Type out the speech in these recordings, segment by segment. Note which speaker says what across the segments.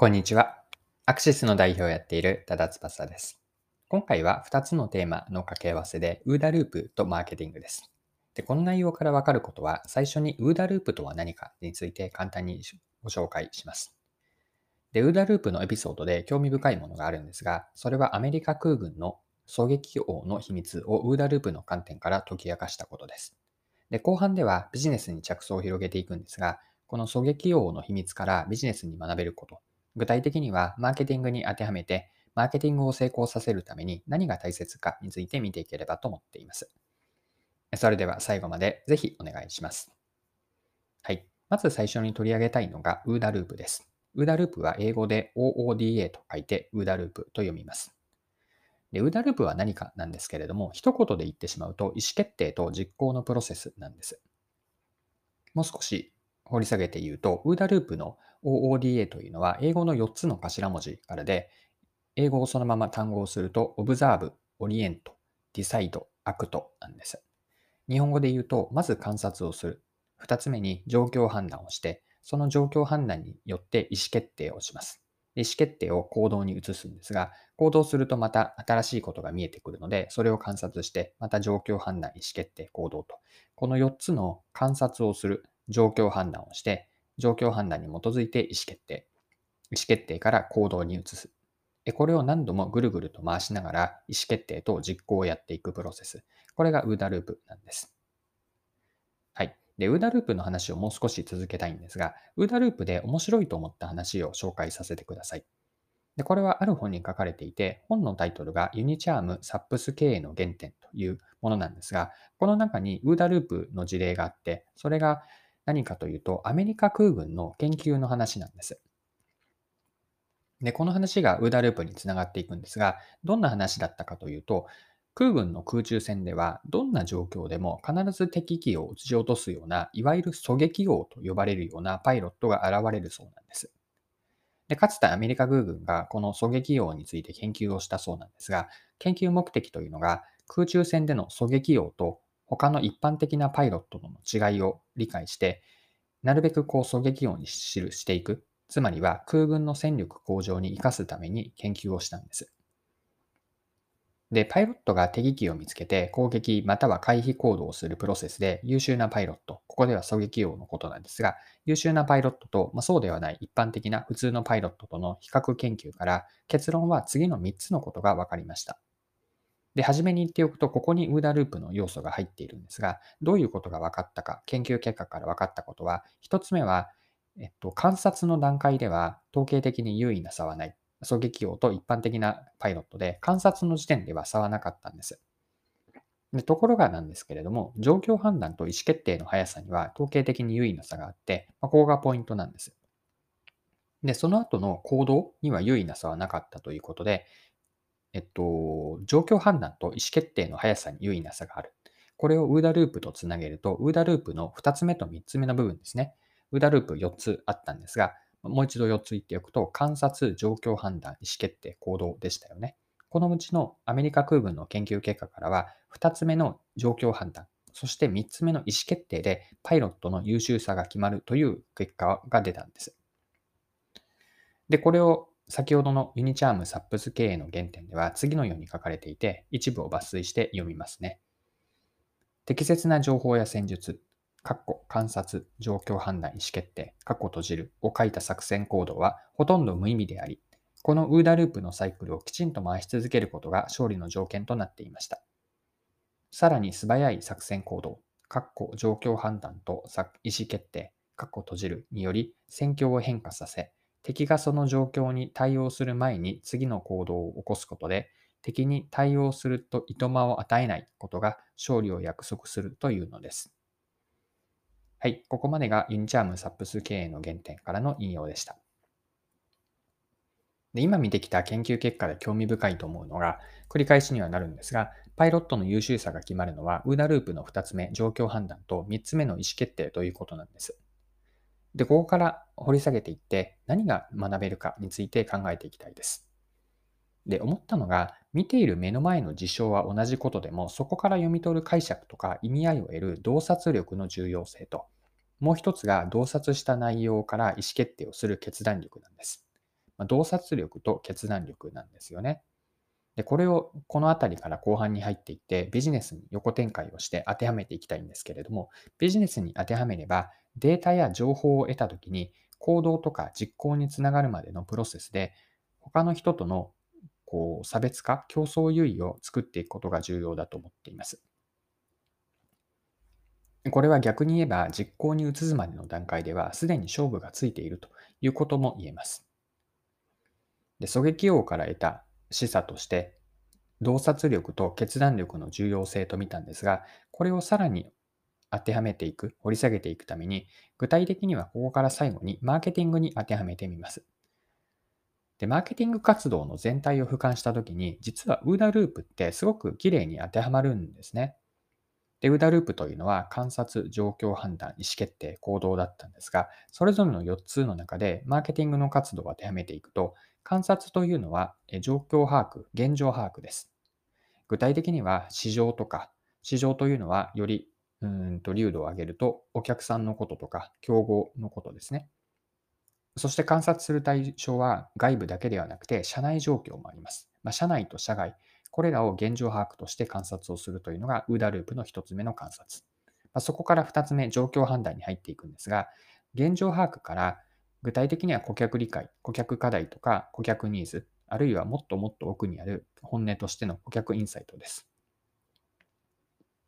Speaker 1: こんにちは。アクシスの代表をやっている多田翼です。今回は2つのテーマの掛け合わせで、ウーダループとマーケティングです。でこの内容からわかることは、最初にウーダループとは何かについて簡単にご紹介します。で、ウーダループのエピソードで興味深いものがあるんですが、それはアメリカ空軍の狙撃王の秘密をウーダループの観点から解き明かしたことです。で、後半ではビジネスに着想を広げていくんですが、この狙撃王の秘密からビジネスに学べること、具体的には、マーケティングに当てはめて、マーケティングを成功させるために何が大切かについて見ていければと思っています。それでは最後までぜひお願いします。はい。まず最初に取り上げたいのが UDA ループです。UDA ループは英語で OODA と書いて UDA ループと読みます。で、UDA ループは何かなんですけれども、一言で言ってしまうと意思決定と実行のプロセスなんです。もう少し掘り下げて言うと、UDA ループの OODA というのは英語の4つの頭文字からで、英語をそのまま単語をすると Observe、Orient、Decide、Act なんです。日本語で言うと、まず観察をする。2つ目に状況判断をして、その状況判断によって意思決定をします。意思決定を行動に移すんですが、行動するとまた新しいことが見えてくるので、それを観察して、また状況判断、意思決定、行動と。この4つの観察をする、状況判断をして、状況判断に基づいて意思決定。意思決定から行動に移す。これを何度もぐるぐると回しながら意思決定と実行をやっていくプロセス。これがウーダループなんです。はい。で、ウーダループの話をもう少し続けたいんですが、ウーダループで面白いと思った話を紹介させてください。でこれはある本に書かれていて、本のタイトルがユニチャームサップス経営の原点というものなんですが、この中にウーダループの事例があって、それが何かというと、アメリカ空軍の研究の話なんです。で、この話がウーダループにつながっていくんですが、どんな話だったかというと、空軍の空中戦では、どんな状況でも必ず敵機を撃ち落とすような、いわゆる狙撃王と呼ばれるようなパイロットが現れるそうなんです。でかつてアメリカ空軍がこの狙撃王について研究をしたそうなんですが、研究目的というのが空中戦での狙撃王と他の一般的なパイロットとの違いを理解して、なるべくこう狙撃音に記していく。つまりは空軍の戦力向上に生かすために研究をしたんです。で、パイロットが敵機を見つけて攻撃または回避行動をするプロセスで優秀なパイロット、ここでは狙撃王のことなんですが、優秀なパイロットと、まあ、そうではない一般的な普通のパイロットとの比較研究から結論は次の3つのことが分かりました。で、初めに言っておくと、ここにウーダループの要素が入っているんですが、どういうことが分かったか、研究結果から分かったことは、一つ目は、えっと、観察の段階では統計的に優位な差はない。狙撃王と一般的なパイロットで、観察の時点では差はなかったんです。でところがなんですけれども、状況判断と意思決定の速さには統計的に優位な差があって、まあ、ここがポイントなんです。で、その後の行動には優位な差はなかったということで、えっと、状況判断と意思決定の速さに優位な差がある。これをウーダループとつなげると、ウーダループの2つ目と3つ目の部分ですね。ウーダループ4つあったんですが、もう一度4つ言っておくと、観察、状況判断、意思決定、行動でしたよね。このうちのアメリカ空軍の研究結果からは、2つ目の状況判断、そして3つ目の意思決定でパイロットの優秀さが決まるという結果が出たんです。で、これを先ほどのユニチャームサップス経営の原点では次のように書かれていて、一部を抜粋して読みますね。適切な情報や戦術、括弧観察、状況判断、意思決定、括弧閉じるを書いた作戦行動はほとんど無意味であり、このウーダループのサイクルをきちんと回し続けることが勝利の条件となっていました。さらに素早い作戦行動、括弧状況判断と意思決定、括弧閉じるにより戦況を変化させ、敵がその状況に対応する前に次の行動を起こすことで、敵に対応するといとまを与えないことが勝利を約束するというのです。はい、ここまでがユニチャームサップス経営の原点からの引用でした。で今見てきた研究結果で興味深いと思うのが、繰り返しにはなるんですが、パイロットの優秀さが決まるのは、ウーダループの2つ目、状況判断と3つ目の意思決定ということなんです。で、ここから掘り下げていって何が学べるかについて考えていきたいです。で、思ったのが、見ている目の前の事象は同じことでも、そこから読み取る解釈とか意味合いを得る洞察力の重要性と、もう一つが洞察した内容から意思決定をする決断力なんです。まあ、洞察力と決断力なんですよね。で、これをこの辺りから後半に入っていって、ビジネスに横展開をして当てはめていきたいんですけれども、ビジネスに当てはめれば、データや情報を得たときに、行動とか実行につながるまでのプロセスで、他の人とのこう差別化、競争優位を作っていくことが重要だと思っています。これは逆に言えば実行に移すまでの段階ではすでに勝負がついているということも言えます。で狙撃王から得た示唆として、洞察力と決断力の重要性と見たんですが、これをさらに当てはめていく、掘り下げていくために、具体的にはここから最後にマーケティングに当てはめてみます。で、マーケティング活動の全体を俯瞰したときに、実はウーダループってすごく綺麗に当てはまるんですね。で、ウーダループというのは観察、状況判断、意思決定、行動だったんですが、それぞれの4つの中でマーケティングの活動を当てはめていくと、観察というのは状況把握、現状把握です。具体的には市場とか、市場というのはよりうんと流度を上げるとお客さんのこととか競合のことですね。そして観察する対象は外部だけではなくて社内状況もあります。まあ、社内と社外、これらを現状把握として観察をするというのがウーダループの1つ目の観察。まあ、そこから2つ目、状況判断に入っていくんですが、現状把握から具体的には顧客理解、顧客課題とか顧客ニーズ、あるいはもっともっと奥にある本音としての顧客インサイトです。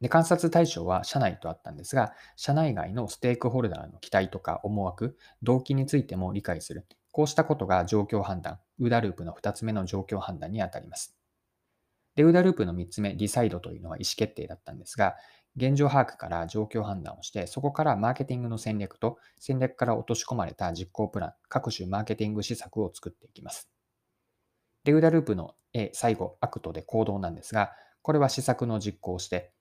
Speaker 1: で観察対象は社内とあったんですが、社内外のステークホルダーの期待とか思惑、動機についても理解する。こうしたことが状況判断、 OODA ループの2つ目の状況判断にあたります。で、 OODA ループの3つ目、 Decide というのは意思決定だったんですが、現状把握から状況判断をして、そこからマーケティングの戦略と戦略から落とし込まれた実行プラン、各種マーケティング施策を作っていきます。で、ウダループの A、最後、アクトで行動なんですが、これは施策の実行をして、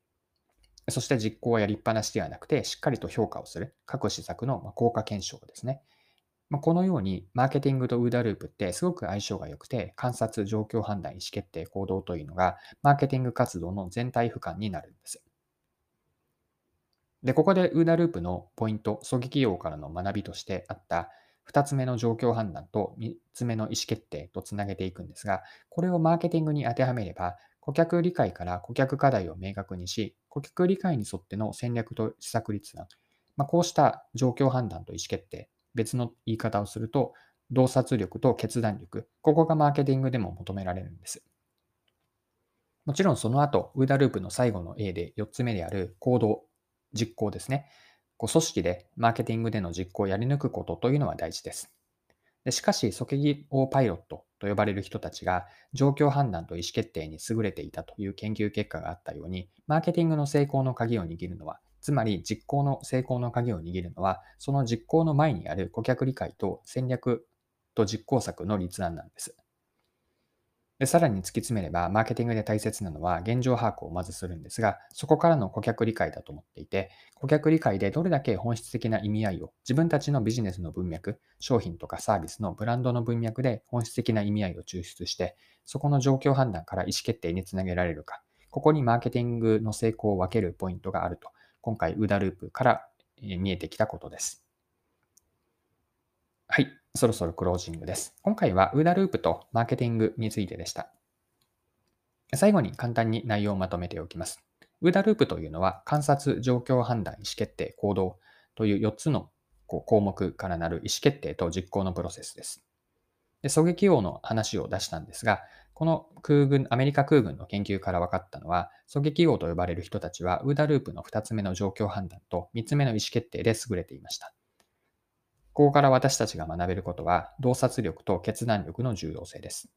Speaker 1: そして実行はやりっぱなしではなくて、しっかりと評価をする。各施策の効果検証ですね。このように、マーケティングとウーダループってすごく相性が良くて、観察、状況判断、意思決定、行動というのが、マーケティング活動の全体俯瞰になるんです。で、ここでウーダループのポイント、狙撃用からの学びとしてあった2つ目の状況判断と3つ目の意思決定とつなげていくんですが、これをマーケティングに当てはめれば、顧客理解から顧客課題を明確にし、顧客理解に沿っての戦略と施策立案、まあ、こうした状況判断と意思決定、別の言い方をすると、洞察力と決断力、ここがマーケティングでも求められるんです。もちろんその後、ウーダループの最後の A で4つ目である行動、実行ですね。こう組織でマーケティングでの実行をやり抜くことというのは大事です。でしかし、即撃王パイロットと呼ばれる人たちが状況判断と意思決定に優れていたという研究結果があったように、マーケティングの成功の鍵を握るのは、つまり実行の成功の鍵を握るのは、その実行の前にある顧客理解と戦略と実行策の立案なんです。でさらに突き詰めれば、マーケティングで大切なのは現状把握をまずするんですが、そこからの顧客理解だと思っていて、顧客理解でどれだけ本質的な意味合いを自分たちのビジネスの文脈、商品とかサービスのブランドの文脈で本質的な意味合いを抽出して、そこの状況判断から意思決定につなげられるか、ここにマーケティングの成功を分けるポイントがあると、今回、ウダループから見えてきたことです。そろそろクロージングです。今回は UDA ループとマーケティングについてでした。最後に簡単に内容をまとめておきます。UDA ループというのは観察、状況判断、意思決定、行動という4つの項目からなる意思決定と実行のプロセスです。で狙撃王の話を出したんですが、この空軍、アメリカ空軍の研究から分かったのは、狙撃王と呼ばれる人たちは、ウーダループの2つ目の状況判断と3つ目の意思決定で優れていました。ここから私たちが学べることは、洞察力と決断力の重要性です。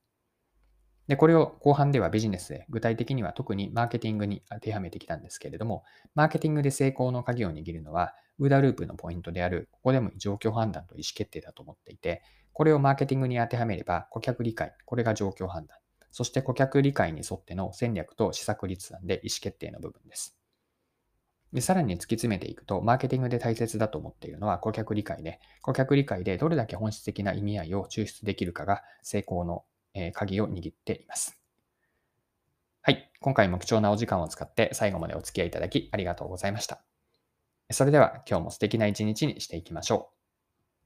Speaker 1: で、これを後半ではビジネスで、具体的には特にマーケティングに当てはめてきたんですけれども、マーケティングで成功の鍵を握るのは、ウーダループのポイントである、ここでも状況判断と意思決定だと思っていて、これをマーケティングに当てはめれば、顧客理解、これが状況判断。そして顧客理解に沿っての戦略と施策立案で意思決定の部分です。で、さらに突き詰めていくと、マーケティングで大切だと思っているのは顧客理解で、顧客理解でどれだけ本質的な意味合いを抽出できるかが成功の鍵を握っています。はい。今回も貴重なお時間を使って最後までお付き合いいただきありがとうございました。それでは今日も素敵な一日にしていきましょう。